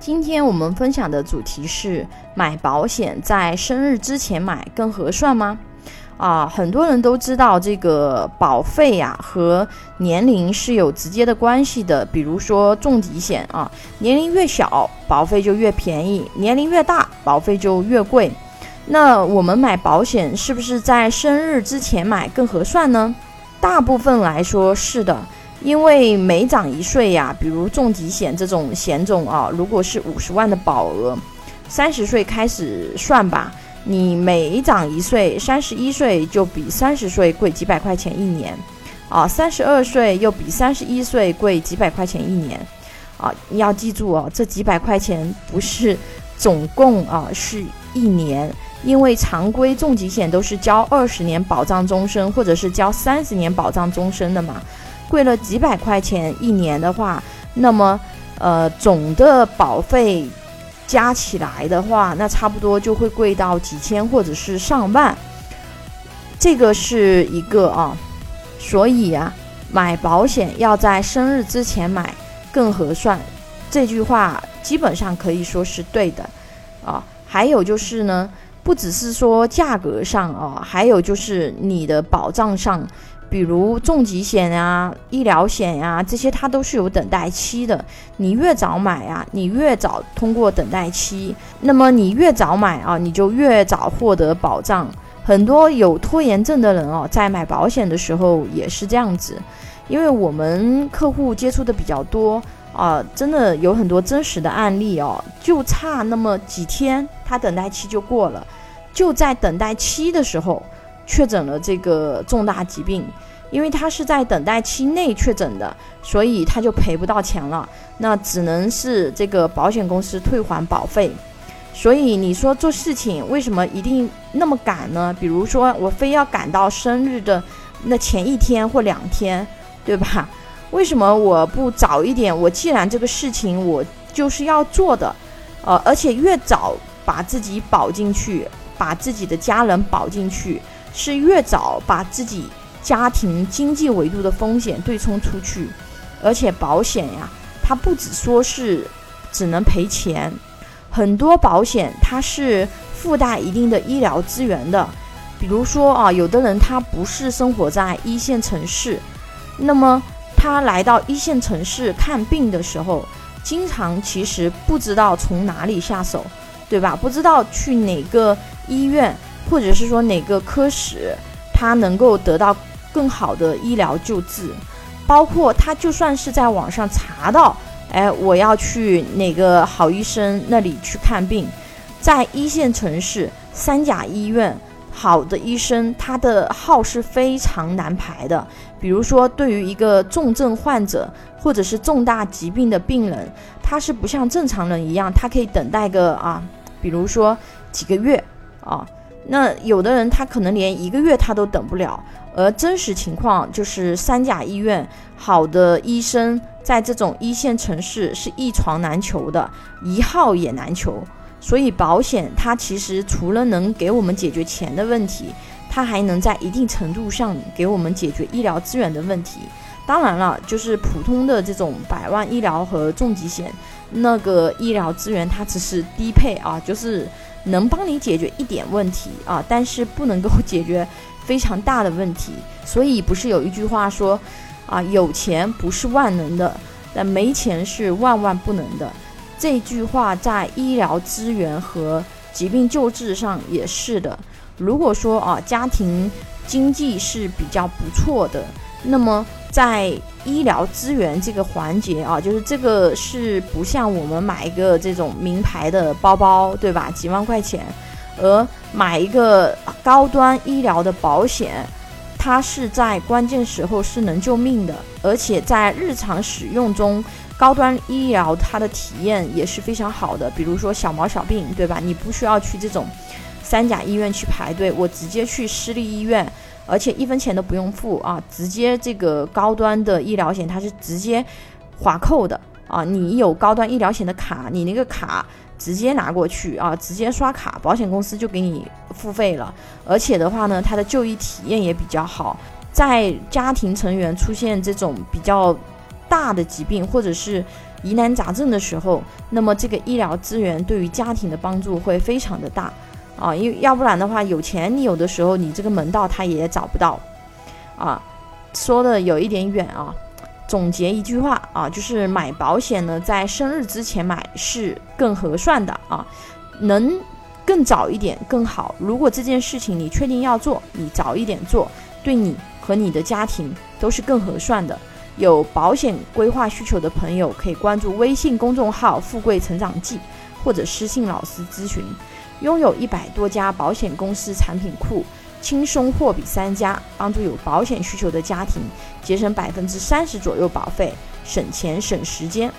今天我们分享的主题是买保险在生日之前买更合算吗？啊，很多人都知道这个保费呀和年龄是有直接的关系的。比如说重疾险啊，年龄越小保费就越便宜，年龄越大保费就越贵。那我们买保险是不是在生日之前买更合算呢？大部分来说是的，因为每长一岁呀，比如重疾险这种险种啊，如果是五十万的保额，三十岁开始算吧。你每长一岁，三十一岁就比三十岁贵几百块钱一年，啊，三十二岁又比三十一岁贵几百块钱一年，啊，你要记住哦，这几百块钱不是总共啊，是一年，因为常规重疾险都是交二十年保障终身，或者是交三十年保障终身的嘛，贵了几百块钱一年的话，那么呃总的保费。加起来的话，那差不多就会贵到几千或者是上万，这个是一个啊，所以啊，买保险要在生日之前买更合算，这句话基本上可以说是对的啊。还有就是呢，不只是说价格上啊，还有就是你的保障上。比如重疾险呀、医疗险呀，这些它都是有等待期的。你越早买啊，你越早通过等待期，那么你越早买啊，你就越早获得保障。很多有拖延症的人哦，在买保险的时候也是这样子，因为我们客户接触的比较多啊，真的有很多真实的案例哦，就差那么几天，他等待期就过了，就在等待期的时候。确诊了这个重大疾病，因为他是在等待期内确诊的，所以他就赔不到钱了。那只能是这个保险公司退还保费。所以你说做事情为什么一定那么赶呢？比如说我非要赶到生日的那前一天或两天，对吧？为什么我不早一点？我既然这个事情我就是要做的，呃，而且越早把自己保进去，把自己的家人保进去。是越早把自己家庭经济维度的风险对冲出去，而且保险呀，它不只说是只能赔钱，很多保险它是附带一定的医疗资源的。比如说啊，有的人他不是生活在一线城市，那么他来到一线城市看病的时候，经常其实不知道从哪里下手，对吧？不知道去哪个医院。或者是说哪个科室，他能够得到更好的医疗救治，包括他就算是在网上查到，哎，我要去哪个好医生那里去看病，在一线城市三甲医院，好的医生他的号是非常难排的。比如说，对于一个重症患者或者是重大疾病的病人，他是不像正常人一样，他可以等待个啊，比如说几个月啊。那有的人他可能连一个月他都等不了，而真实情况就是三甲医院好的医生在这种一线城市是一床难求的，一号也难求。所以保险它其实除了能给我们解决钱的问题，它还能在一定程度上给我们解决医疗资源的问题。当然了，就是普通的这种百万医疗和重疾险，那个医疗资源它只是低配啊，就是。能帮你解决一点问题啊，但是不能够解决非常大的问题。所以不是有一句话说，啊，有钱不是万能的，但没钱是万万不能的。这句话在医疗资源和疾病救治上也是的。如果说啊，家庭经济是比较不错的，那么。在医疗资源这个环节啊，就是这个是不像我们买一个这种名牌的包包，对吧？几万块钱，而买一个高端医疗的保险，它是在关键时候是能救命的，而且在日常使用中，高端医疗它的体验也是非常好的。比如说小毛小病，对吧？你不需要去这种三甲医院去排队，我直接去私立医院。而且一分钱都不用付啊，直接这个高端的医疗险它是直接划扣的啊。你有高端医疗险的卡，你那个卡直接拿过去啊，直接刷卡，保险公司就给你付费了。而且的话呢，它的就医体验也比较好。在家庭成员出现这种比较大的疾病，或者是疑难杂症的时候，那么这个医疗资源对于家庭的帮助会非常的大啊，因为要不然的话，有钱你有的时候你这个门道他也找不到啊。说的有一点远啊，总结一句话啊，就是买保险呢，在生日之前买是更合算的啊，能更早一点更好。如果这件事情你确定要做，你早一点做，对你和你的家庭都是更合算的。有保险规划需求的朋友，可以关注微信公众号“富贵成长记”，或者私信老师咨询。拥有一百多家保险公司产品库，轻松货比三家，帮助有保险需求的家庭节省百分之三十左右保费，省钱省时间。